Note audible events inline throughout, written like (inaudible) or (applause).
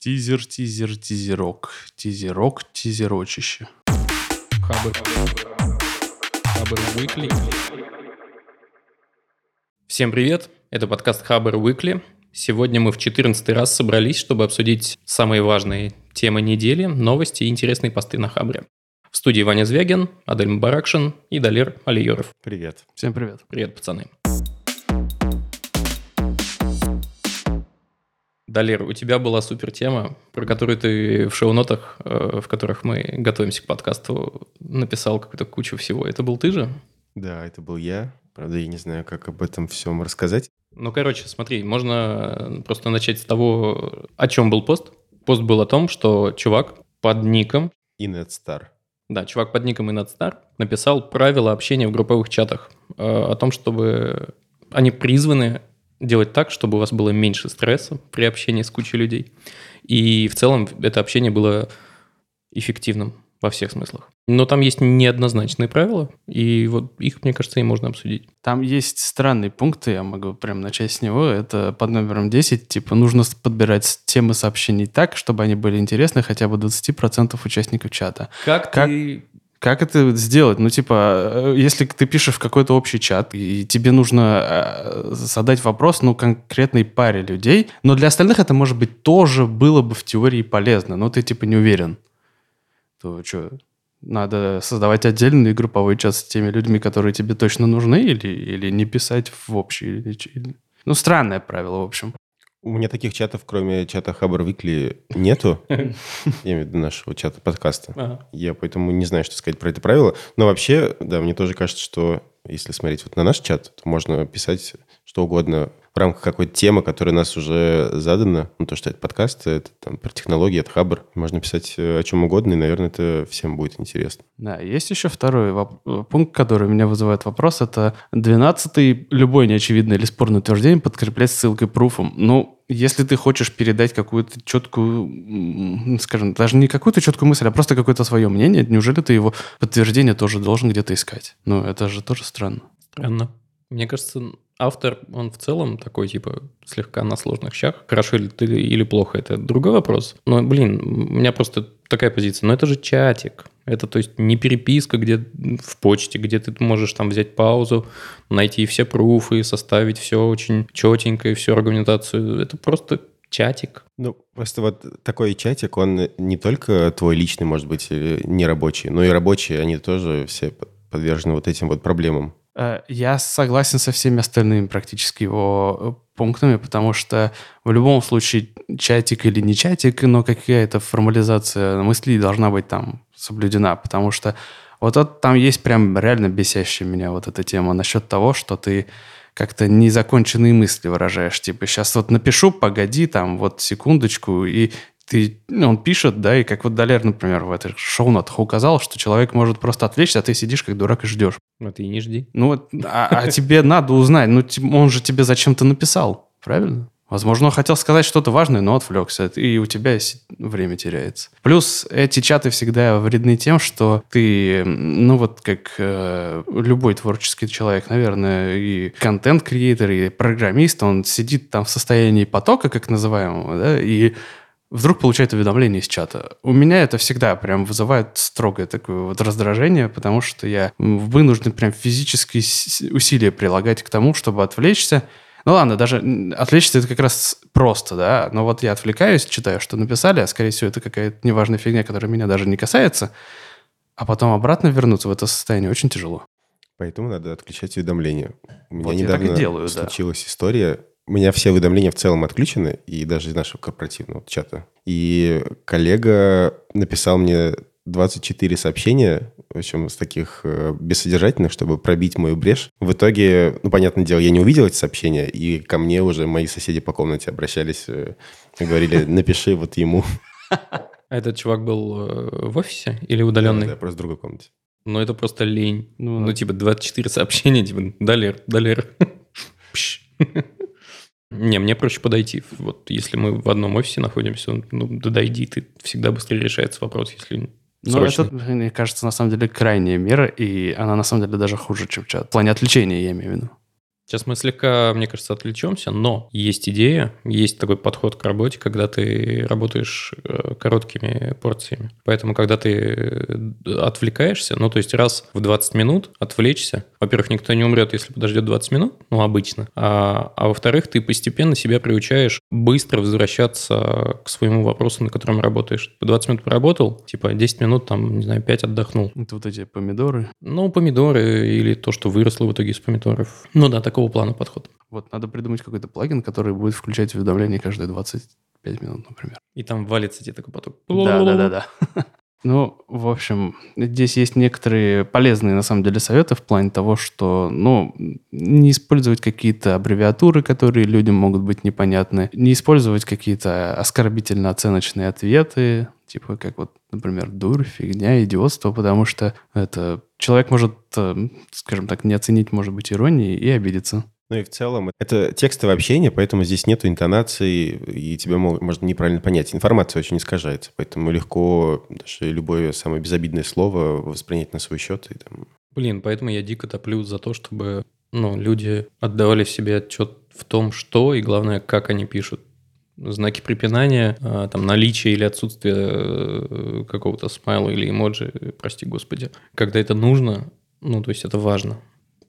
Тизер, тизер, тизерок. Тизерок, тизерочище. Хабр. Хабр Weekly. Всем привет, это подкаст Хабр Weekly. Сегодня мы в 14 раз собрались, чтобы обсудить самые важные темы недели, новости и интересные посты на Хабре. В студии Ваня Звягин, Адель Мбаракшин и Далер Алиеров. Привет. Всем привет. Привет, пацаны. Далер, у тебя была супер тема, про которую ты в шоу-нотах, э, в которых мы готовимся к подкасту, написал какую-то кучу всего. Это был ты же? Да, это был я. Правда, я не знаю, как об этом всем рассказать. Ну, короче, смотри, можно просто начать с того, о чем был пост. Пост был о том, что чувак под ником, Инетстар. да, чувак под ником InadStar написал правила общения в групповых чатах э, о том, чтобы они призваны делать так, чтобы у вас было меньше стресса при общении с кучей людей. И в целом это общение было эффективным во всех смыслах. Но там есть неоднозначные правила, и вот их, мне кажется, и можно обсудить. Там есть странные пункты, я могу прям начать с него. Это под номером 10, типа, нужно подбирать темы сообщений так, чтобы они были интересны хотя бы 20% участников чата. Как, Как- ты... Как это сделать? Ну, типа, э, если ты пишешь в какой-то общий чат, и тебе нужно э, задать вопрос, ну, конкретной паре людей, но для остальных это, может быть, тоже было бы в теории полезно, но ты, типа, не уверен, то что, надо создавать отдельный групповой чат с теми людьми, которые тебе точно нужны, или, или не писать в общий? Или, или- Ну, странное правило, в общем. У меня таких чатов, кроме чата Хабр Викли, нету. (laughs) Я имею в виду нашего чата подкаста. Ага. Я поэтому не знаю, что сказать про это правило. Но вообще, да, мне тоже кажется, что если смотреть вот на наш чат, то можно писать что угодно в рамках какой-то темы, которая у нас уже задана. Ну, то, что это подкаст, это там про технологии, это Хабр. Можно писать э, о чем угодно, и, наверное, это всем будет интересно. Да, есть еще второй воп- э, пункт, который у меня вызывает вопрос. Это 12-й. Любое неочевидное или спорное утверждение подкреплять ссылкой пруфом. Ну, если ты хочешь передать какую-то четкую, скажем, даже не какую-то четкую мысль, а просто какое-то свое мнение, неужели ты его подтверждение тоже должен где-то искать? Ну, это же тоже странно. Странно. Мне кажется, автор, он в целом такой, типа, слегка на сложных щах. Хорошо или, ты, или плохо, это другой вопрос. Но, блин, у меня просто такая позиция. Но это же чатик. Это, то есть, не переписка, где в почте, где ты можешь там взять паузу, найти все пруфы, составить все очень четенько и всю аргументацию. Это просто чатик. Ну, просто вот такой чатик, он не только твой личный, может быть, или не рабочий, но и рабочие, они тоже все под- подвержены вот этим вот проблемам. Э, Я согласен со всеми остальными практически его э, пунктами, потому что в любом случае чатик или не чатик, но какая-то формализация мыслей должна быть там соблюдена, потому что вот это, там есть прям реально бесящая меня вот эта тема насчет того, что ты как-то незаконченные мысли выражаешь. Типа, сейчас вот напишу, погоди, там, вот секундочку, и ты, ну, он пишет, да, и как вот Далер, например, в этих шоу-нотах указал, что человек может просто отвлечься, а ты сидишь как дурак и ждешь. Ну, ты и не жди. Ну вот, а, а тебе надо узнать, ну он же тебе зачем-то написал, правильно? Возможно, он хотел сказать что-то важное, но отвлекся, и у тебя время теряется. Плюс эти чаты всегда вредны тем, что ты, ну вот как э, любой творческий человек, наверное, и контент-креатор, и программист, он сидит там в состоянии потока, как называемого, да, и вдруг получает уведомление из чата. У меня это всегда прям вызывает строгое такое вот раздражение, потому что я вынужден прям физические усилия прилагать к тому, чтобы отвлечься. Ну ладно, даже отвлечься это как раз просто, да, но вот я отвлекаюсь, читаю, что написали, а скорее всего это какая-то неважная фигня, которая меня даже не касается, а потом обратно вернуться в это состояние очень тяжело. Поэтому надо отключать уведомления. У меня Вот я так и недавно делаю, да. случилась история. У меня все уведомления в целом отключены, и даже из нашего корпоративного чата. И коллега написал мне 24 сообщения, в общем, с таких э, бессодержательных, чтобы пробить мою брешь. В итоге, ну, понятное дело, я не увидел эти сообщения, и ко мне уже мои соседи по комнате обращались э, и говорили, (laughs) напиши вот ему. А этот чувак был э, в офисе или удаленный? Да, просто в другой комнате. Ну, это просто лень. Ну, Ну, типа 24 сообщения, типа, далер, далер. (laughs) (laughs) Не, мне проще подойти. Вот если мы в одном офисе находимся, ну, да дойди, ты всегда быстрее решается вопрос, если Ну, это, мне кажется, на самом деле крайняя мера, и она на самом деле даже хуже, чем чат. В плане отвлечения, я имею в виду. Сейчас мы слегка, мне кажется, отвлечемся, но есть идея, есть такой подход к работе, когда ты работаешь э, короткими порциями. Поэтому, когда ты э, отвлекаешься, ну, то есть раз в 20 минут отвлечься, во-первых, никто не умрет, если подождет 20 минут, ну, обычно, а, а во-вторых, ты постепенно себя приучаешь быстро возвращаться к своему вопросу, на котором работаешь. 20 минут поработал, типа 10 минут, там, не знаю, 5 отдохнул. Это вот эти помидоры. Ну, помидоры или то, что выросло в итоге из помидоров. Ну да, такого плана подход. Вот надо придумать какой-то плагин, который будет включать уведомления каждые 25 минут, например. И там валится тебе такой поток. Да, да, да, да. Ну, в общем, здесь есть некоторые полезные, на самом деле, советы в плане того, что, ну, не использовать какие-то аббревиатуры, которые людям могут быть непонятны, не использовать какие-то оскорбительно-оценочные ответы, типа как вот, например, дурь, фигня, идиотство, потому что это человек может, э, скажем так, не оценить, может быть, иронии и обидеться. Ну и в целом это текстовое общение, поэтому здесь нету интонации, и тебя можно неправильно понять. Информация очень искажается, поэтому легко даже любое самое безобидное слово воспринять на свой счет. И там... Блин, поэтому я дико топлю за то, чтобы ну, люди отдавали себе отчет в том, что и, главное, как они пишут. Знаки препинания, а, там, наличие или отсутствие э, какого-то смайла или эмоджи, прости господи. Когда это нужно, ну, то есть это важно.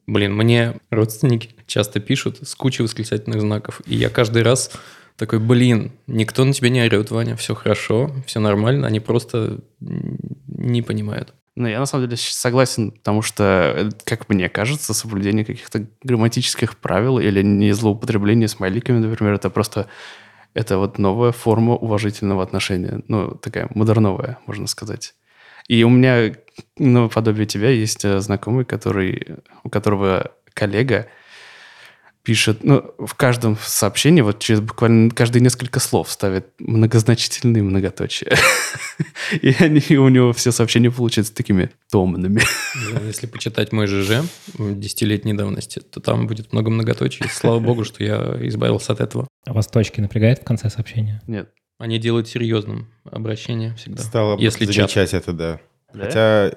Блин, мне родственники часто пишут с кучей восклицательных знаков, и я каждый раз такой, блин, никто на тебя не орет, Ваня, все хорошо, все нормально, они просто не понимают. Ну, я на самом деле согласен, потому что, как мне кажется, соблюдение каких-то грамматических правил или не злоупотребление смайликами, например, это просто это вот новая форма уважительного отношения. Ну, такая модерновая, можно сказать. И у меня, ну, подобие тебя, есть э, знакомый, который, у которого коллега пишет, ну, в каждом сообщении, вот через буквально каждые несколько слов ставит многозначительные многоточия. (laughs) И они у него все сообщения получаются такими томными. Если почитать мой ЖЖ десятилетней давности, то там будет много многоточий. Слава богу, что я избавился от этого. А вас точки напрягает в конце сообщения? Нет. Они делают серьезным обращение всегда. Стало если замечать чат. это, да. да. Хотя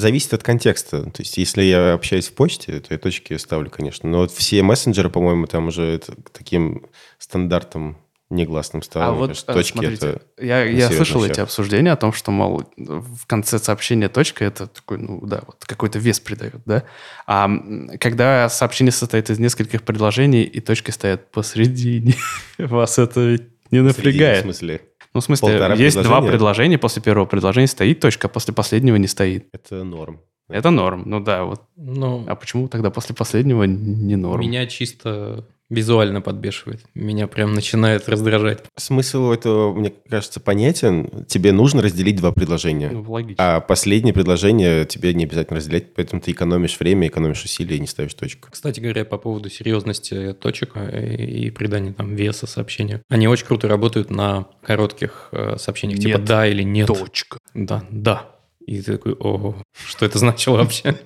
зависит от контекста. То есть, если я общаюсь в почте, то я точки ставлю, конечно. Но вот все мессенджеры, по-моему, там уже это таким стандартом негласным стало. А вот кажется, точки смотрите, это я, я слышал эти обсуждения о том, что, мол, в конце сообщения точка это такой, ну да, вот какой-то вес придает, да. А когда сообщение состоит из нескольких предложений и точки стоят посредине, (laughs) вас это не напрягает. В смысле? Ну, в смысле, Полтора есть два предложения, после первого предложения стоит точка, а после последнего не стоит. Это норм. Это норм, ну да, вот. Но... А почему тогда после последнего не норм? Меня чисто визуально подбешивает. Меня прям начинает раздражать. Смысл этого, мне кажется, понятен. Тебе нужно разделить два предложения. Ну, логично. А последнее предложение тебе не обязательно разделять, поэтому ты экономишь время, экономишь усилия и не ставишь точку. Кстати говоря, по поводу серьезности точек и придания там веса сообщения. Они очень круто работают на коротких э, сообщениях, типа нет. да или нет. Точка. Да, да. И ты такой, ого, что это значило вообще?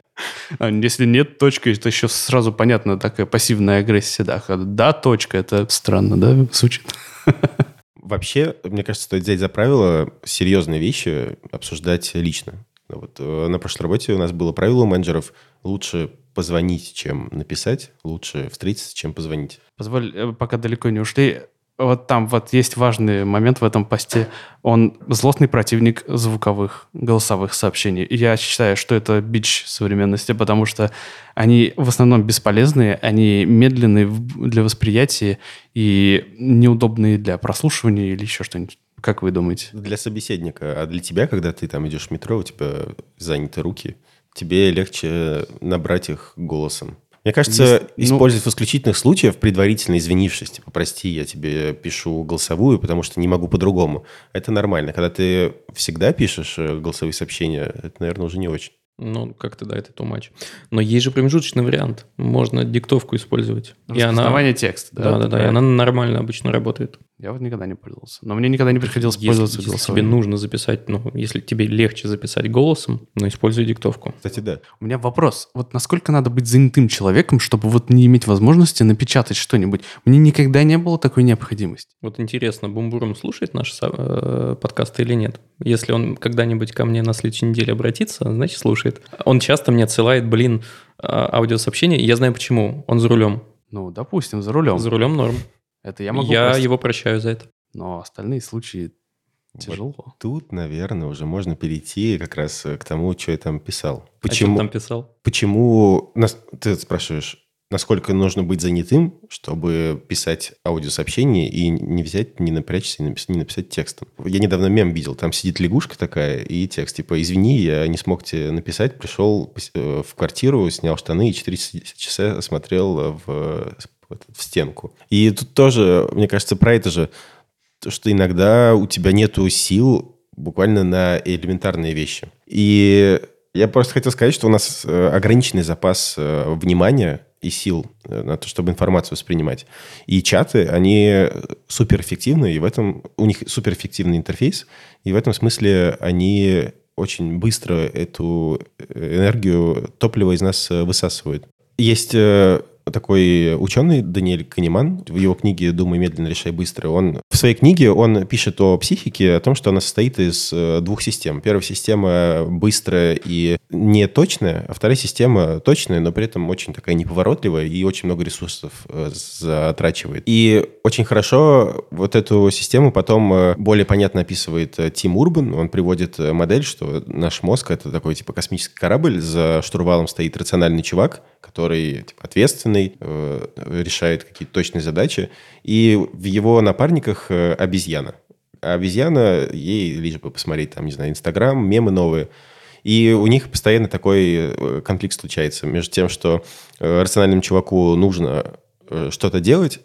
А если нет точки, это еще сразу понятно, такая пассивная агрессия. Да, да точка, это странно, да, звучит? Вообще, мне кажется, стоит взять за правило серьезные вещи обсуждать лично. Вот э, на прошлой работе у нас было правило у менеджеров лучше позвонить, чем написать, лучше встретиться, чем позвонить. Позволь, э, пока далеко не ушли, вот там вот есть важный момент в этом посте. Он злостный противник звуковых, голосовых сообщений. Я считаю, что это бич современности, потому что они в основном бесполезные, они медленные для восприятия и неудобные для прослушивания или еще что-нибудь. Как вы думаете? Для собеседника. А для тебя, когда ты там идешь в метро, у тебя заняты руки, тебе легче набрать их голосом. Мне кажется, Есть, ну, использовать в исключительных случаях, предварительно извинившись, типа, прости, я тебе пишу голосовую, потому что не могу по-другому. Это нормально. Когда ты всегда пишешь э, голосовые сообщения, это, наверное, уже не очень. Ну, как-то да, это too much. Но есть же промежуточный вариант. Можно диктовку использовать. Распознавание она... текста, да? Да-да-да, и она нормально обычно работает. Я вот никогда не пользовался. Но мне никогда не приходилось если, пользоваться если голосовым. тебе нужно записать, ну, если тебе легче записать голосом, ну, используй диктовку. Кстати, да. У меня вопрос. Вот насколько надо быть занятым человеком, чтобы вот не иметь возможности напечатать что-нибудь? Мне никогда не было такой необходимости. Вот интересно, Бумбурум слушает наш э, подкаст или нет? Если он когда-нибудь ко мне на следующей неделе обратится, значит, слушает. Он часто мне отсылает, блин, а, аудиосообщения, и я знаю почему. Он за рулем. Ну, допустим, за рулем. За рулем норм. Это я могу Я простить. его прощаю за это. Но остальные случаи тяжело. Тут, наверное, уже можно перейти как раз э, к тому, что я там писал. А что Почему? ты там писал? Почему нас, ты спрашиваешь, насколько нужно быть занятым, чтобы писать аудиосообщение и не взять, не напрячься и напис- не написать текстом? Я недавно мем видел, там сидит лягушка такая и текст, типа, извини, я не смог тебе написать, пришел э, в квартиру, снял штаны и 4 часа смотрел в, в стенку. И тут тоже, мне кажется, про это же, то, что иногда у тебя нету сил буквально на элементарные вещи. И я просто хотел сказать, что у нас э, ограниченный запас э, внимания и сил э, на то, чтобы информацию воспринимать. И чаты, они суперэффективны, и в этом у них суперэффективный интерфейс, и в этом смысле они очень быстро эту э, энергию, топливо из нас э, высасывают. Есть такой ученый Даниэль Канеман, в его книге «Думай медленно, решай быстро», он в своей книге он пишет о психике, о том, что она состоит из э, двух систем. Первая система быстрая и неточная, а вторая система точная, но при этом очень такая неповоротливая и очень много ресурсов э, затрачивает. И очень хорошо вот эту систему потом э, более понятно описывает Тим Урбан. Он приводит модель, что наш мозг — это такой типа космический корабль, за штурвалом стоит рациональный чувак, который типа, ответственный, э, решает какие-то точные задачи, и в его напарниках э, обезьяна. А обезьяна, ей лишь бы посмотреть, там, не знаю, Инстаграм, мемы новые. И у них постоянно такой э, конфликт случается между тем, что э, рациональному чуваку нужно э, что-то делать,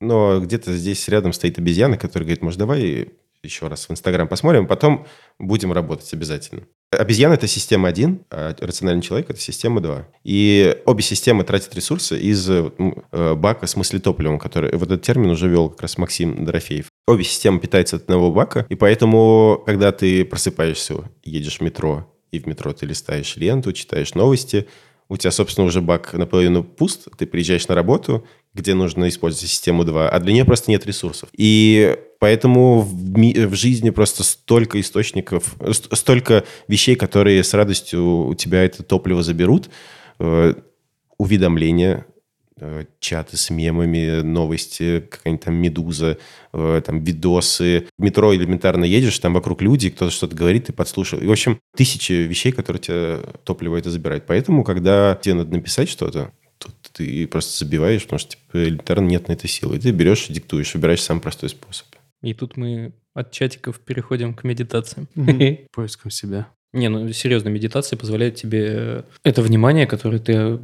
но где-то здесь рядом стоит обезьяна, которая говорит, может, давай еще раз в Инстаграм посмотрим, потом будем работать обязательно. Обезьяна – это система 1, а рациональный человек – это система 2. И обе системы тратят ресурсы из э, э, бака с мыслетопливом, который вот этот термин уже вел как раз Максим Дорофеев. Обе системы питаются от одного бака, и поэтому, когда ты просыпаешься, едешь в метро, и в метро ты листаешь ленту, читаешь новости, у тебя, собственно, уже бак наполовину пуст, ты приезжаешь на работу, где нужно использовать систему 2, а для нее просто нет ресурсов. И поэтому в, ми- в жизни просто столько источников, ст- столько вещей, которые с радостью у тебя это топливо заберут, Э, уведомления, чаты с мемами, новости, какая-нибудь там медуза, э, там видосы. В метро элементарно едешь, там вокруг люди, кто-то что-то говорит, ты подслушал. И, в общем, тысячи вещей, которые тебе топливо это забирает. Поэтому, когда тебе надо написать что-то, то ты просто забиваешь, потому что типа, элементарно нет на это силы. И ты берешь и диктуешь, выбираешь самый простой способ. И тут мы от чатиков переходим к медитациям. (laughs) Поиском себя. Не, ну серьезно, медитация позволяет тебе это внимание, которое ты э,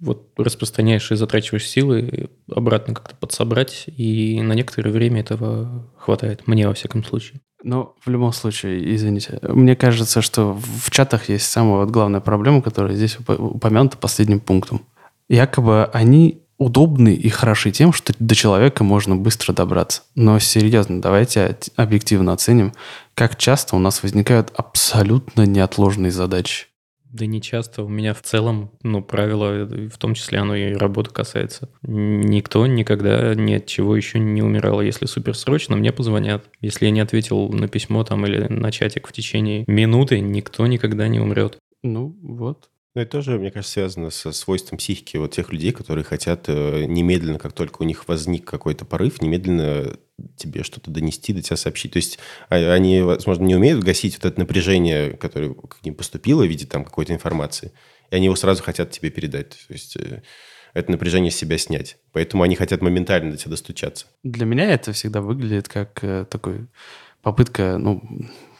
вот распространяешь и затрачиваешь силы, обратно как-то подсобрать, и на некоторое время этого хватает. Мне, во всяком случае. Но в любом случае, извините, мне кажется, что в чатах есть самая вот главная проблема, которая здесь уп- упомянута последним пунктом. Якобы они удобны и хороши тем, что до человека можно быстро добраться. Но серьезно, давайте объективно оценим, как часто у нас возникают абсолютно неотложные задачи. Да не часто. У меня в целом, ну, правило, в том числе оно и работы касается. Никто никогда ни от чего еще не умирал. Если суперсрочно, мне позвонят. Если я не ответил на письмо там или на чатик в течение минуты, никто никогда не умрет. Ну, вот. Ну, это тоже, мне кажется, связано со свойством психики вот тех людей, которые хотят э, немедленно, как только у них возник какой-то порыв, немедленно тебе что-то донести, до тебя сообщить. То есть а- они, возможно, не умеют гасить вот это напряжение, которое к ним поступило в виде там какой-то информации, и они его сразу хотят тебе передать. То есть э, это напряжение с себя снять. Поэтому они хотят моментально до тебя достучаться. Для меня это всегда выглядит как э, такой попытка, ну,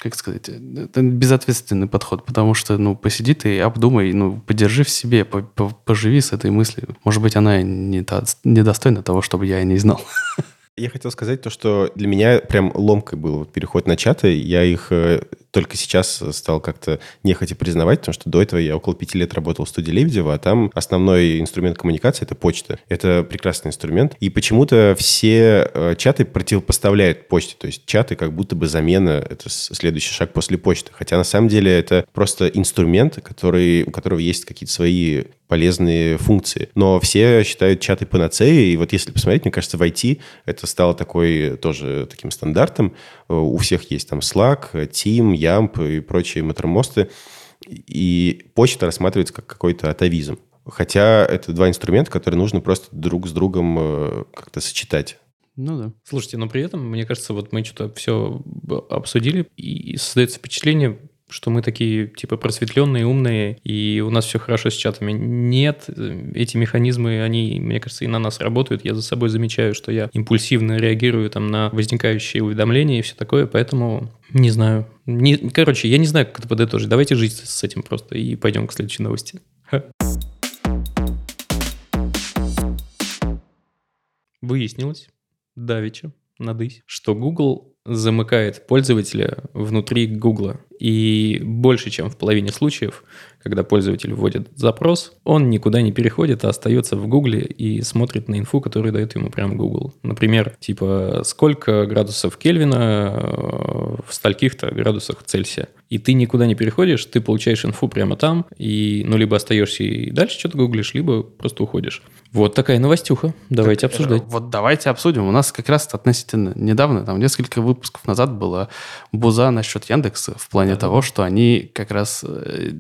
как сказать, это безответственный подход, потому что, ну, посиди ты, обдумай, ну, подержи в себе, по- по- поживи с этой мыслью. Может быть, она не недостойна того, чтобы я о ней знал. (laughs) Я хотел сказать то, что для меня прям ломкой был переход на чаты. Я их э, только сейчас стал как-то нехотя признавать, потому что до этого я около пяти лет работал в студии Лебедева, а там основной инструмент коммуникации — это почта. Это прекрасный инструмент. И почему-то все э, чаты противопоставляют почте. То есть чаты как будто бы замена — это следующий шаг после почты. Хотя на самом деле это просто инструмент, который, у которого есть какие-то свои полезные функции. Но все считают чаты панацеей, и вот если посмотреть, мне кажется, в IT это стало такой тоже таким стандартом. Э, У всех есть там Slack, Team, Yamp и прочие матромосты, и почта рассматривается как какой-то атовизм. Хотя это два инструмента, которые нужно просто друг с другом э, как-то сочетать. Ну да. Слушайте, но при этом, мне кажется, вот мы что-то все обсудили, и создается впечатление, что мы такие, типа, просветленные, умные, и у нас все хорошо с чатами. Нет, эти механизмы, они, мне кажется, и на нас работают. Я за собой замечаю, что я импульсивно реагирую там на возникающие уведомления и все такое, поэтому не знаю. Не, короче, я не знаю, как это подытожить. Давайте жить с этим просто и пойдем к следующей новости. Выяснилось, давеча, надысь, что Google замыкает пользователя внутри Гугла. И больше, чем в половине случаев, когда пользователь вводит запрос, он никуда не переходит, а остается в Гугле и смотрит на инфу, которую дает ему прям Google. Например, типа, сколько градусов Кельвина э, в стольких-то градусах Цельсия. И ты никуда не переходишь, ты получаешь инфу прямо там, и ну либо остаешься и дальше что-то гуглишь, либо просто уходишь. Вот такая новостюха. Давайте так, обсуждать. Вот давайте обсудим. У нас как раз относительно недавно, там несколько выпусков назад была буза насчет Яндекса в плане да. того, что они как раз э,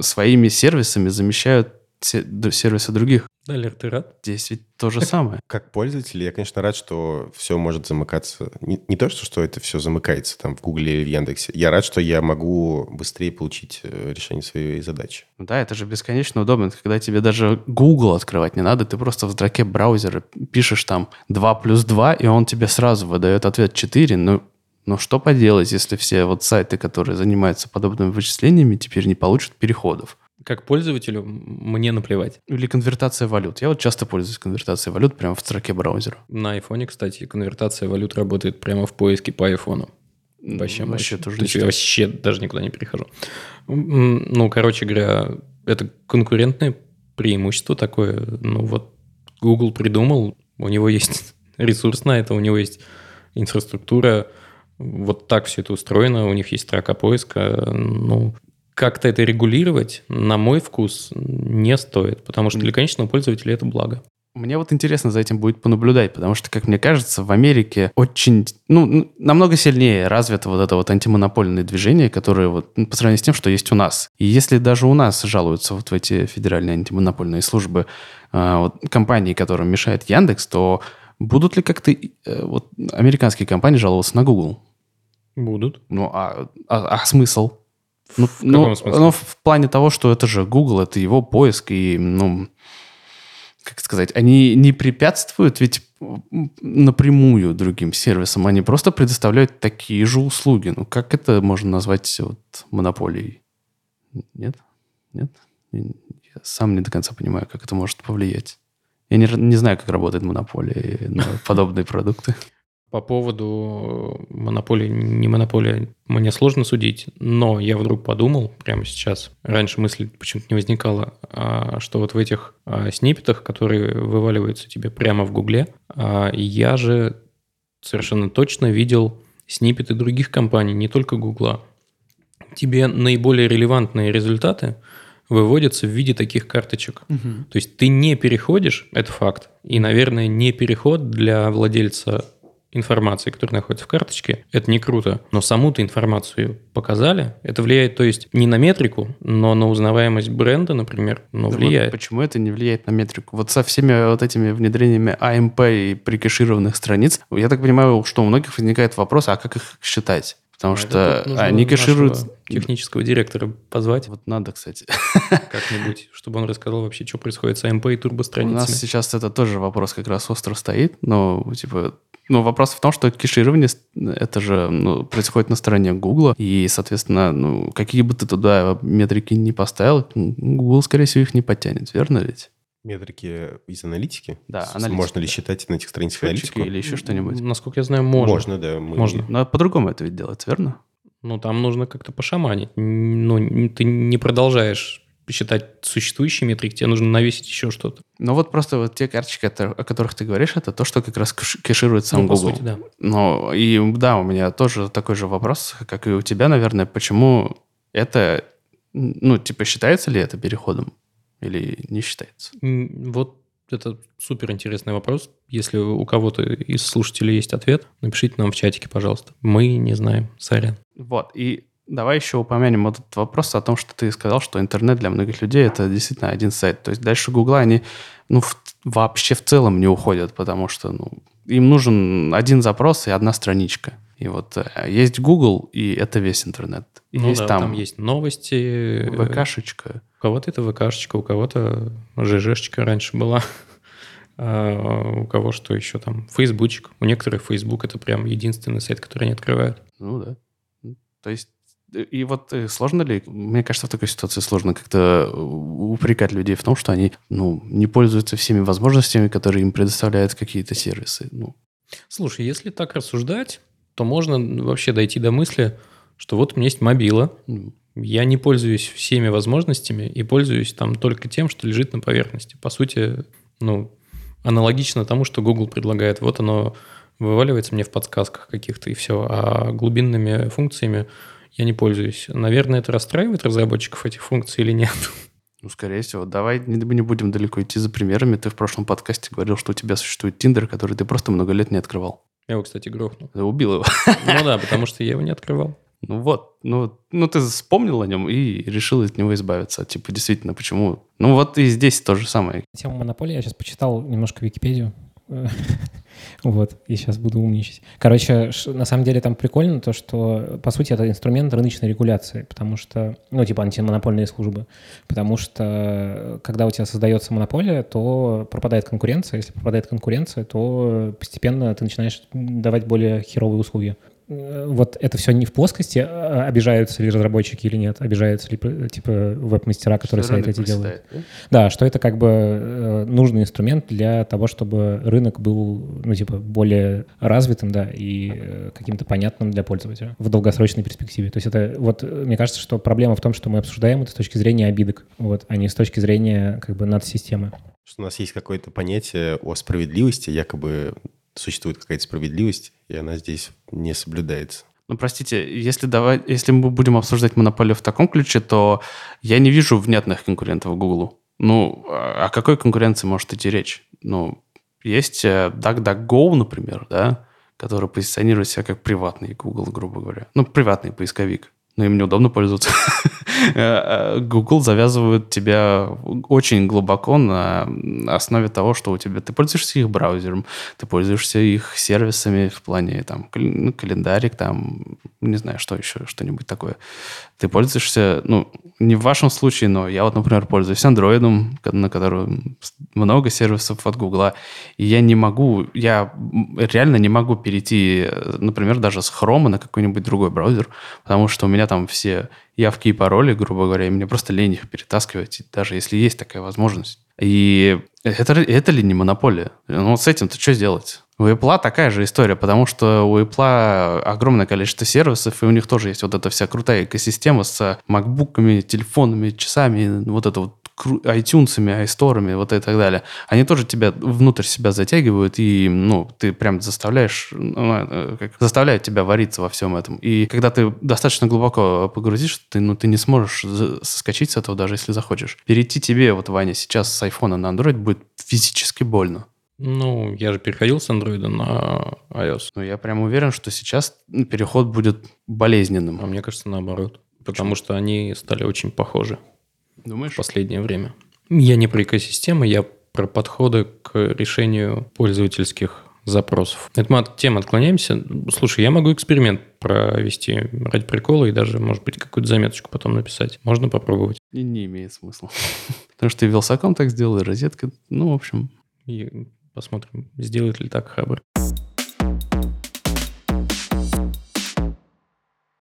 своими сервисами замещают сервисы других. Далер, ты рад? Здесь ведь то же самое. Как пользователь, я, конечно, рад, что все может замыкаться. Не, не то, что, что это все замыкается там в Гугле или в Яндексе. Я рад, что я могу быстрее получить э, решение своей задачи. Да, это же бесконечно удобно, когда тебе даже Google открывать не надо. Ты просто в строке браузера пишешь там 2 плюс 2, и он тебе сразу выдает ответ 4. Ну, но что поделать, если все вот сайты, которые занимаются подобными вычислениями, теперь не получат переходов? как пользователю мне наплевать. Или конвертация валют. Я вот часто пользуюсь конвертацией валют прямо в строке браузера. На айфоне, кстати, конвертация валют работает прямо в поиске по айфону. Вообще, вообще тоже То есть я вообще даже никуда не перехожу. Ну, короче говоря, это конкурентное преимущество такое. Ну, вот Google придумал, у него есть (laughs) ресурс на это, у него есть инфраструктура, вот так все это устроено, у них есть строка поиска. Ну, как-то это регулировать, на мой вкус, не стоит, потому что для конечного пользователя это благо. Мне вот интересно за этим будет понаблюдать, потому что, как мне кажется, в Америке очень, ну, намного сильнее развито вот это вот антимонопольное движение, которое вот по сравнению с тем, что есть у нас. И если даже у нас жалуются вот в эти федеральные антимонопольные службы э, вот, компании, которым мешает Яндекс, то будут ли как-то э, вот американские компании жаловаться на Google? Будут. Ну, а, а, а смысл? Ну, в ну, смысле? ну, в плане того, что это же Google, это его поиск, и, ну, как сказать, они не препятствуют ведь напрямую другим сервисам, они просто предоставляют такие же услуги. Ну, как это можно назвать вот монополией? Нет? Нет? Я сам не до конца понимаю, как это может повлиять. Я не, не знаю, как работает монополия на подобные продукты. По поводу монополии, не монополии, мне сложно судить, но я вдруг подумал прямо сейчас, раньше мысли почему-то не возникало, а, что вот в этих а, сниппетах, которые вываливаются тебе прямо в Гугле, а, я же совершенно точно видел сниппеты других компаний, не только Гугла. Тебе наиболее релевантные результаты выводятся в виде таких карточек. Угу. То есть ты не переходишь, это факт, и, наверное, не переход для владельца информации, которая находится в карточке, это не круто. Но саму-то информацию показали. Это влияет, то есть, не на метрику, но на узнаваемость бренда, например, но влияет. Вот почему это не влияет на метрику? Вот со всеми вот этими внедрениями АМП и прикешированных страниц, я так понимаю, что у многих возникает вопрос, а как их считать? Потому а что они кэшируют... технического директора позвать. Вот надо, кстати. (laughs) Как-нибудь, чтобы он рассказал вообще, что происходит с АМП и турбостраницами. У нас сейчас это тоже вопрос как раз остро стоит, но, типа, ну, вопрос в том, что кеширование, это же ну, происходит на стороне Гугла, и, соответственно, ну, какие бы ты туда метрики не поставил, Google, скорее всего, их не подтянет, верно ведь? Метрики из аналитики? Да, аналитика. Можно ли считать на этих страницах аналитику? Или еще что-нибудь? Насколько я знаю, можно. Можно, да. Мы... Можно. Но по-другому это ведь делать, верно? Ну, там нужно как-то пошаманить. Ну, ты не продолжаешь посчитать существующие метрики, тебе нужно навесить еще что-то. Ну вот просто вот те карточки, о которых ты говоришь, это то, что как раз кэширует сам ну, Google. По сути, да. Ну и да, у меня тоже такой же вопрос, как и у тебя, наверное, почему это, ну типа считается ли это переходом или не считается? Вот это супер интересный вопрос. Если у кого-то из слушателей есть ответ, напишите нам в чатике, пожалуйста. Мы не знаем, сорян. Вот, и Давай еще упомянем вот этот вопрос о том, что ты сказал, что интернет для многих людей это действительно один сайт. То есть дальше Гугла они ну, в- вообще в целом не уходят, потому что ну, им нужен один запрос и одна страничка. И вот э, есть Google, и это весь интернет. И Ну есть да, там, там есть новости. э, ВКшечка. У кого-то это ВКшечка, у кого-то ЖЖшечка раньше была. (laughs) А у кого что еще там? Фейсбучик. У некоторых Facebook это прям единственный сайт, который они открывают. Ну да. То есть э, и вот сложно ли, мне кажется, в такой ситуации сложно как-то упрекать людей в том, что они, ну, не пользуются всеми возможностями, которые им предоставляют какие-то сервисы. Ну, Слушай, если так рассуждать, то можно вообще дойти до мысли, что вот у меня есть мобила, я не пользуюсь всеми возможностями и пользуюсь там только тем, что лежит на поверхности. По сути, ну, аналогично тому, что Google предлагает. Вот оно вываливается мне в подсказках каких-то и все, а глубинными функциями я не пользуюсь. Наверное, это расстраивает разработчиков этих функций или нет? ну, скорее всего. Давай не, не будем далеко идти за примерами. Ты в прошлом подкасте говорил, что у тебя существует Тиндер, который ты просто много лет не открывал. Я его, кстати, грохнул. Ты убил его. Ну да, потому что я его не открывал. Ну вот, ну, ну ты вспомнил о нем и решил от него избавиться. Типа, действительно, почему? Ну вот и здесь то же самое. Тему монополии я сейчас почитал немножко Википедию. (laughs) Вот, и сейчас буду умничать. Короче, на самом деле там прикольно то, что, по сути, это инструмент рыночной регуляции, потому что, ну, типа антимонопольные службы, потому что, когда у тебя создается монополия, то пропадает конкуренция, если пропадает конкуренция, то постепенно ты начинаешь давать более херовые услуги. Э, Вот это все не в плоскости, а обижаются ли разработчики или нет, обижаются ли, типа, веб-мастера, которые Что сайты эти делают. проседает, Да, что это как бы э, нужный инструмент для того, чтобы рынок был, ну, типа, более развитым, да, и э, каким-то понятным для пользователя в долгосрочной перспективе. То есть это, вот, мне кажется, что проблема в том, что мы обсуждаем это с точки зрения обидок, вот, а не с точки зрения, как бы, надсистемы. Что у нас есть какое-то понятие о справедливости, якобы существует какая-то справедливость, и она здесь не соблюдается. Ну, простите, если, давай, если мы будем обсуждать монополию в таком ключе, то я не вижу внятных конкурентов Google. Ну, а о какой конкуренции может идти речь? Ну, есть э, DuckDuckGo, например, да, который позиционирует себя как приватный Google, грубо говоря. Ну, приватный поисковик. Но им неудобно пользоваться. (laughs) Э, э, Google завязывает тебя очень глубоко на основе того, что у тебя ты пользуешься их браузером, ты пользуешься их сервисами в плане там ну, календарик, там не знаю, что еще, что-нибудь такое. Ты пользуешься, ну, не в вашем случае, но я вот, например, пользуюсь андроидом, на котором много сервисов от Гугла, и я не могу, я реально не могу перейти, например, даже с Chrome на какой-нибудь другой браузер, потому что у меня там все явки и пароли, грубо говоря, и мне просто лень их перетаскивать, даже если есть такая возможность. И это, это ли не монополия? Ну, с этим-то что сделать? У Apple такая же история, потому что у Apple огромное количество сервисов, и у них тоже есть вот эта вся крутая экосистема с макбуками, телефонами, часами, вот это вот iTunes, iStore, вот и так далее. Они тоже тебя внутрь себя затягивают, и, ну, ты прям заставляешь, ну, э, как, заставляют тебя вариться во всем этом. И когда ты достаточно глубоко погрузишь, ты, ну, ты не сможешь соскочить с этого, даже если захочешь. Перейти тебе, вот, Ваня, сейчас с iPhone на Android будет физически больно. Ну, я же переходил с Android на iOS. Но я прям уверен, что сейчас ну, переход будет болезненным. А мне кажется, наоборот. Потому что они стали очень похожи в Думаешь? последнее время. Я не про экосистемы, я про подходы к решению пользовательских запросов. Это мы от темы отклоняемся. Слушай, я могу эксперимент провести ради прикола и даже, может быть, какую-то заметочку потом написать. Можно попробовать. И не имеет смысла. (laughs) Потому что и Вилсаком так сделал, и розетка. Ну, в общем, И посмотрим, сделает ли так Хабр.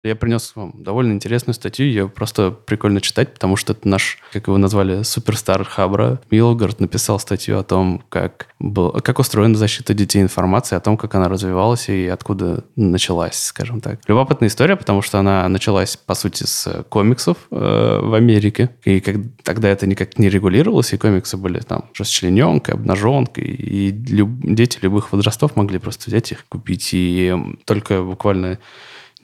Я принес вам довольно интересную статью, ее просто прикольно читать, потому что это наш, как его назвали, суперстар Хабра. Милгард написал статью о том, как, был, как устроена защита детей информации, о том, как она развивалась и откуда началась, скажем так. Любопытная история, потому что она началась, по сути, с комиксов э, в Америке. И как, тогда это никак не регулировалось, и комиксы были там расчлененкой, обнаженкой, и люб- дети любых возрастов могли просто взять их, купить. И только буквально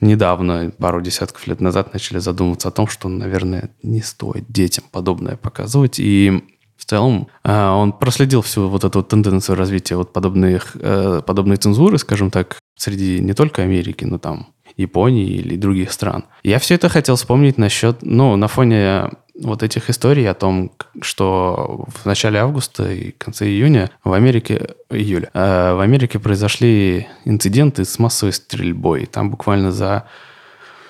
недавно, пару десятков лет назад, начали задумываться о том, что, наверное, не стоит детям подобное показывать. И в целом а, он проследил всю вот эту тенденцию развития вот подобных, э, подобной цензуры, скажем так, среди не только Америки, но там Японии или других стран. Я все это хотел вспомнить насчет, ну, на фоне вот этих историй о том, что в начале августа и конце июня в Америке, июля, э, в Америке произошли инциденты с массовой стрельбой. Там буквально за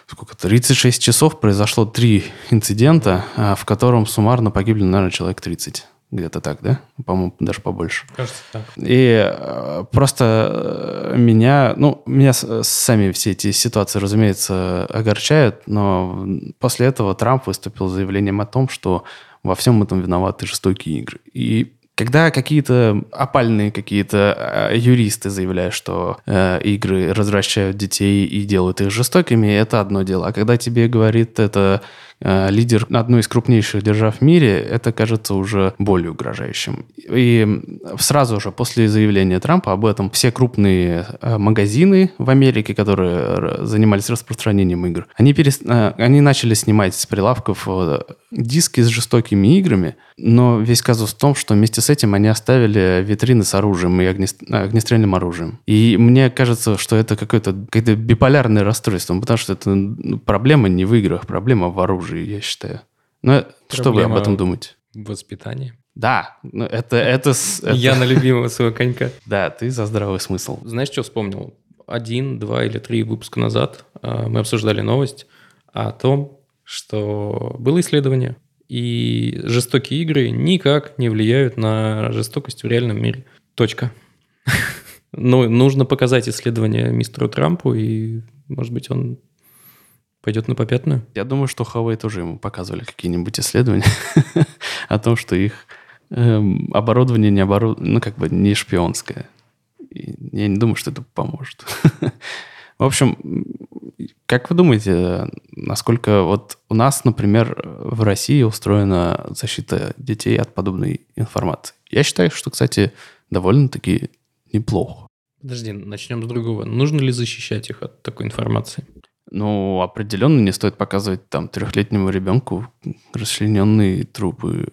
сколько 36 часов произошло три инцидента, э, в котором суммарно погибли, наверное, человек 30. Где-то так, да? По-моему, даже побольше. Кажется, так. И э, просто э, меня, ну, меня с- сами все эти ситуации, разумеется, огорчают, но после этого Трамп выступил с заявлением о том, что во всем этом виноваты жестокие игры. И когда какие-то опальные какие-то э, юристы заявляют, что э, игры развращают детей и делают их жестокими, это одно дело. А когда тебе говорит это э, лидер одной из крупнейших держав в мире, это кажется уже более угрожающим. И сразу же после заявления Трампа об этом все крупные э, магазины в Америке, которые занимались распространением игр, они, перес- э, они начали снимать с прилавков э, диски с жестокими играми, но весь казус в том, что вместе с этим они оставили витрины с оружием и огнест- э, огнестрельным оружием. И мне кажется, что это какое-то, какое-то биполярное расстройство, потому что это проблема не в играх, проблема в оружии, я считаю. Но что вы об Проблема этом думаете? Воспитание. Да, ну, это, это, (laughs) это- Я на любимого своего конька. Да, ты за здравый смысл. Знаешь, что вспомнил? Один, два или три выпуска назад а, мы обсуждали новость о том, что было исследование, и жестокие игры никак не влияют на жестокость в реальном мире. Точка. (laughs) Ну, нужно показать исследование мистеру Трампу, и, может быть, он пойдет на попятную. Я думаю, что Huawei тоже ему показывали какие-нибудь исследования (laughs) о том, что их эм, оборудование не оборуд... ну, как бы не шпионское. И я не думаю, что это поможет. (laughs) В общем, как вы думаете, насколько вот у нас, например, в России устроена защита детей от подобной информации? Я считаю, что, кстати, довольно-таки неплохо. Подожди, начнем с другого. Нужно ли защищать их от такой информации? Ну, определенно не стоит показывать там трехлетнему ребенку расчлененные трупы.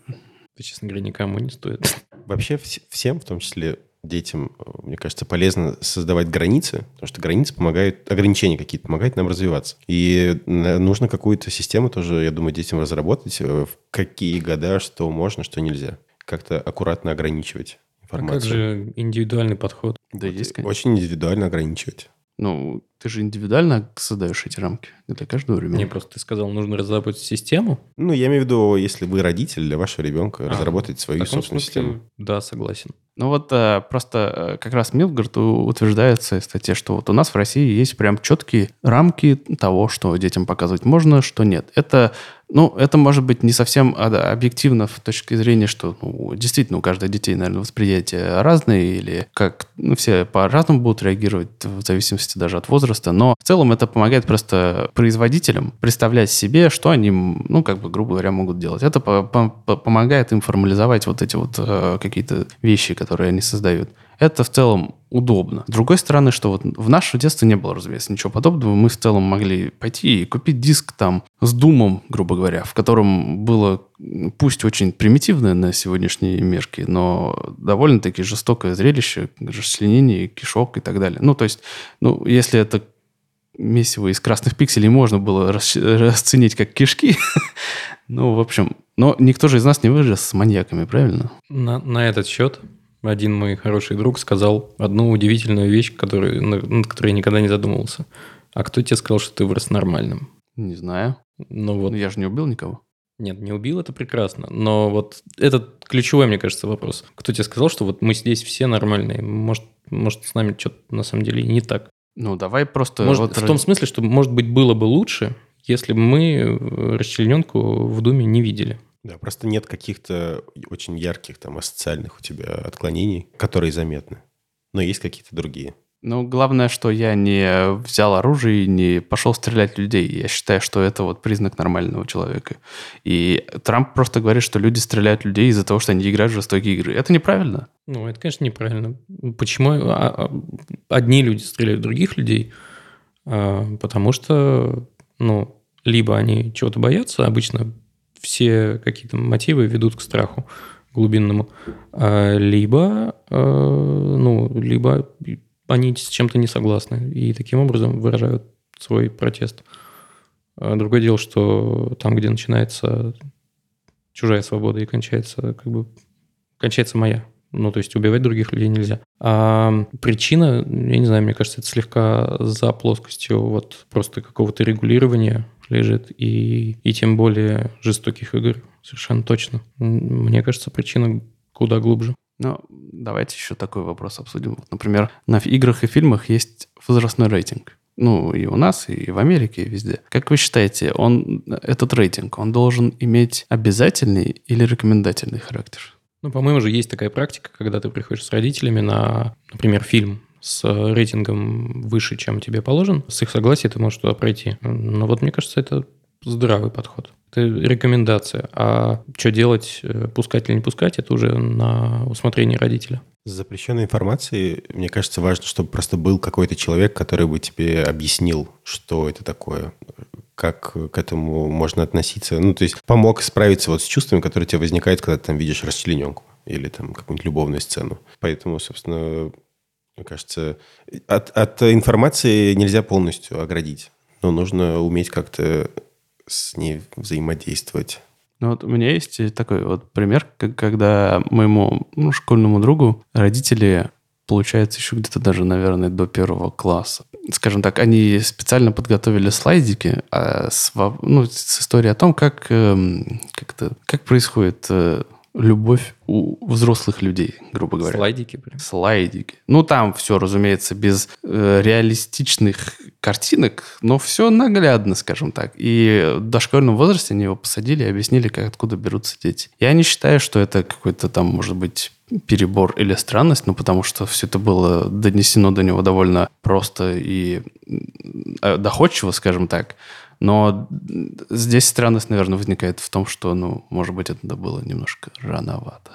Это, честно говоря, никому не стоит. (laughs) Вообще вс- всем, в том числе детям, мне кажется, полезно создавать границы, потому что границы помогают, ограничения какие-то помогают нам развиваться. И э, нужно какую-то систему тоже, я думаю, детям разработать, э, в какие года что можно, что нельзя. Как-то аккуратно ограничивать А как информацию. же индивидуальный подход? Да, есть, конечно. Очень индивидуально ограничивать. Ну, ты же индивидуально создаешь эти рамки для каждого Мне ребенка. просто ты сказал, нужно разработать систему. Ну, я имею в виду, если вы родитель для вашего ребенка, А, разработать В свою таком собственную смысле, систему. Да, согласен. Ну вот э, просто э, как раз Милгард утверждается в статье, что вот у нас в России есть прям четкие рамки того, что детям показывать можно, что нет. Это, ну, это может быть не совсем объективно в точке зрения, что ну, действительно у каждого детей, наверное, восприятие разное, или как ну, все по-разному будут реагировать в зависимости даже от возраста, но в целом это помогает просто производителям представлять себе, что они, ну, как бы, грубо говоря, могут делать. Это по- по- помогает им формализовать вот эти вот э, какие-то вещи, которые они создают. Это в целом удобно. С другой стороны, что вот в наше детство не было, разумеется, ничего подобного. Мы в целом могли пойти и купить диск там с думом, грубо говоря, в котором было, пусть очень примитивное на сегодняшние мерки, но довольно-таки жестокое зрелище, расчленение кишок и так далее. Ну, то есть, ну, если это месиво из красных пикселей можно было расценить как кишки, (laughs) ну, в общем, но никто же из нас не вырос с маньяками, правильно? На, на этот счет один мой хороший друг сказал одну удивительную вещь, которую, на- над которой я никогда не задумывался. А кто тебе сказал, что ты вырос нормальным? Не знаю. Ну вот, Ну, я же не убил никого. нет, не убил, это прекрасно. Но вот этот ключевой, мне кажется, вопрос. Кто тебе сказал, что вот мы здесь все нормальные? Может, может с нами что-то на самом деле не так? Ну, давай просто... Может, вот в том смысле, что, может быть, было бы лучше, если бы мы э, расчлененку в Думе не видели. Да, просто нет каких-то очень ярких там асоциальных у тебя отклонений, которые заметны. Но есть какие-то другие. Ну, главное, что я не взял оружие и не пошел стрелять людей. Я считаю, что это вот признак нормального человека. И Трамп просто говорит, что люди стреляют людей из-за того, что они играют в жестокие игры. Это неправильно. Ну, это, конечно, неправильно. Почему а, а, одни люди стреляют других людей? А, Потому что, ну, либо они чего-то боятся, обычно все какие-то мотивы ведут к страху глубинному, а, либо, э, ну, либо они с чем-то не согласны и таким образом выражают свой протест. А другое дело, что там, где начинается чужая свобода и кончается, как бы, кончается моя. Ну, то есть убивать других людей нельзя. А причина, я не знаю, мне кажется, это слегка за плоскостью вот просто какого-то регулирования лежит, и, и тем более жестоких игр, совершенно точно. Мне кажется, причина куда глубже. Ну, давайте еще такой вопрос обсудим. Вот, например, на играх и фильмах есть возрастной рейтинг. Ну, и у нас, и в Америке, и везде. Как вы считаете, он, этот рейтинг, он должен иметь обязательный или рекомендательный характер? Ну, по-моему, же есть такая практика, когда ты приходишь с родителями на, например, фильм с рейтингом выше, чем тебе положен. С их согласия ты можешь туда пройти. Но вот мне кажется, это здравый подход. Это рекомендация. А что делать, э, пускать или не пускать, это уже на усмотрение родителя. С запрещенной информацией, мне кажется, важно, чтобы просто был какой-то человек, который бы тебе объяснил, что это такое, как к этому можно относиться. Ну, то есть помог справиться вот с чувствами, которые у тебя возникают, когда ты там видишь расчлененку или там какую-нибудь любовную сцену. Поэтому, собственно, мне кажется, от, от информации нельзя полностью оградить, но нужно уметь как-то с ней взаимодействовать. Ну вот у меня есть такой вот пример, когда моему ну, школьному другу родители, получается, еще где-то даже, наверное, до первого класса. Скажем так, они специально подготовили слайдики а с, ну, с историей о том, как, эм, как, это, как происходит э, любовь у взрослых людей, грубо говоря. Слайдики прям. Слайдики. Ну, там все, разумеется, без э, реалистичных картинок, но все наглядно, скажем так. И в дошкольном возрасте они его посадили и объяснили, как откуда берутся дети. Я не считаю, что это какой-то там, может быть, перебор или странность, ну, потому что все это было донесено до него довольно просто и э, доходчиво, скажем так. Но здесь странность, наверное, возникает в том, что, ну, может быть, это было немножко рановато.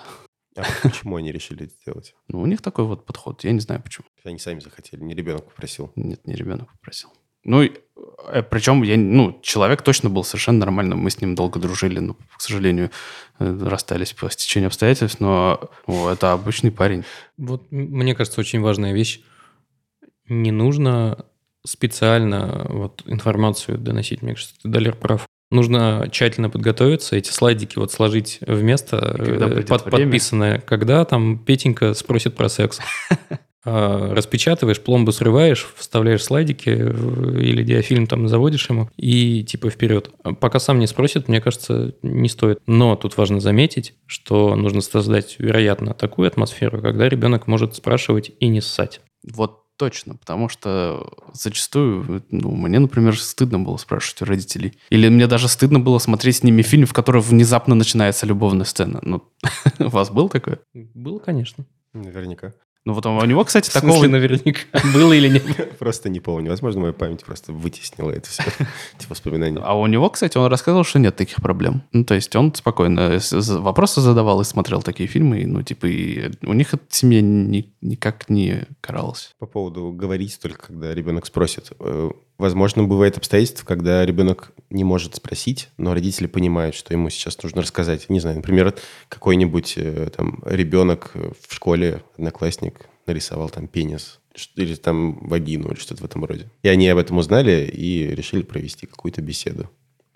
А почему они решили это сделать? Ну, у них такой вот подход. Я не знаю, почему. Они сами захотели, не ребенок попросил. Нет, не ребенок попросил. Ну, э, причем я, ну, человек точно был совершенно нормальным. Мы с ним долго дружили, но, к сожалению, э, расстались по стечению обстоятельств, но ну, это обычный парень. Вот мне кажется, очень важная вещь. Не нужно специально вот информацию доносить. Мне кажется, Далер прав. Нужно тщательно подготовиться, эти слайдики вот сложить в место, э, под, подписанное, когда там Петенька спросит про секс. (laughs) А, распечатываешь, пломбу срываешь, вставляешь слайдики или диафильм там заводишь ему и типа вперед. Пока сам не спросит, мне кажется, не стоит. Но тут важно заметить, что нужно создать, вероятно, такую атмосферу, когда ребенок может спрашивать и не ссать. Вот Точно, потому что зачастую, ну, мне, например, стыдно было спрашивать у родителей. Или мне даже стыдно было смотреть с ними фильм, в котором внезапно начинается любовная сцена. Ну, (laughs) у вас был такое? Было, конечно. Наверняка. Ну вот у него, кстати, такого... В наверняка. (laughs) Было или нет? Просто не помню. Возможно, моя память просто вытеснила это все, (laughs) эти воспоминания. А у него, кстати, он рассказывал, что нет таких проблем. Ну, то есть он спокойно вопросы задавал и смотрел такие фильмы, и, ну, типа, и у них эта семья ни, никак не каралась. По поводу говорить только, когда ребенок спросит. Возможно, бывает обстоятельства, когда ребенок не может спросить, но родители понимают, что ему сейчас нужно рассказать. Не знаю, например, какой-нибудь э, там ребенок в школе, одноклассник, нарисовал там пенис или там вагину или что-то в этом роде. И они об этом узнали и решили провести какую-то беседу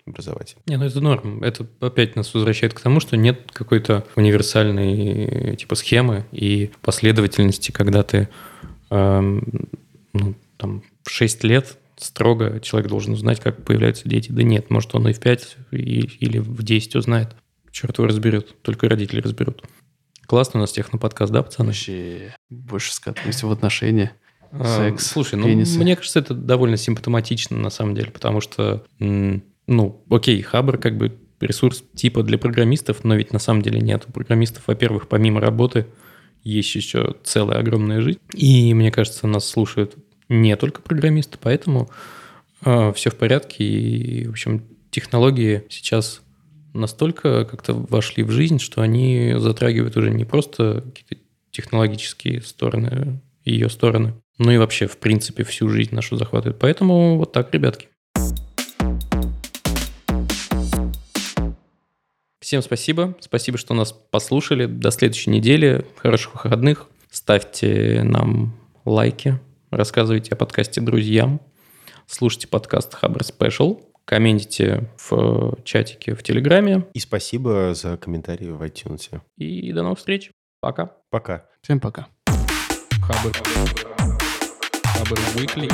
образовательную. Не, ну это норм. Это опять нас возвращает к тому, что нет какой-то универсальной типа схемы и последовательности, когда ты эм, ну, там в 6 лет строго человек должен узнать, как появляются дети. Да нет, может, он и в 5 и, или в 10 узнает. Черт его разберет, только родители разберут. Классно у нас техноподкаст, да, пацаны? Вообще больше скатываемся в отношения. А, секс, Слушай, ну, пенисы. мне кажется, это довольно симптоматично на самом деле, потому что, ну, окей, Хабр как бы ресурс типа для программистов, но ведь на самом деле нет. У программистов, во-первых, помимо работы, есть еще целая огромная жизнь. И мне кажется, нас слушают не только программисты, поэтому э, все в порядке. И, в общем, технологии сейчас настолько как-то вошли в жизнь, что они затрагивают уже не просто какие-то технологические стороны, ее стороны, но и вообще, в принципе, всю жизнь нашу захватывают. Поэтому вот так, ребятки. Всем спасибо. Спасибо, что нас послушали. До следующей недели. Хороших выходных. Ставьте нам лайки. Рассказывайте о подкасте друзьям. Слушайте подкаст Хабр Special. Комментите в чатике в Телеграме. И спасибо за комментарии в iTunes. И до новых встреч. Пока. Пока. Всем пока. Хабр. Хабр Weekly.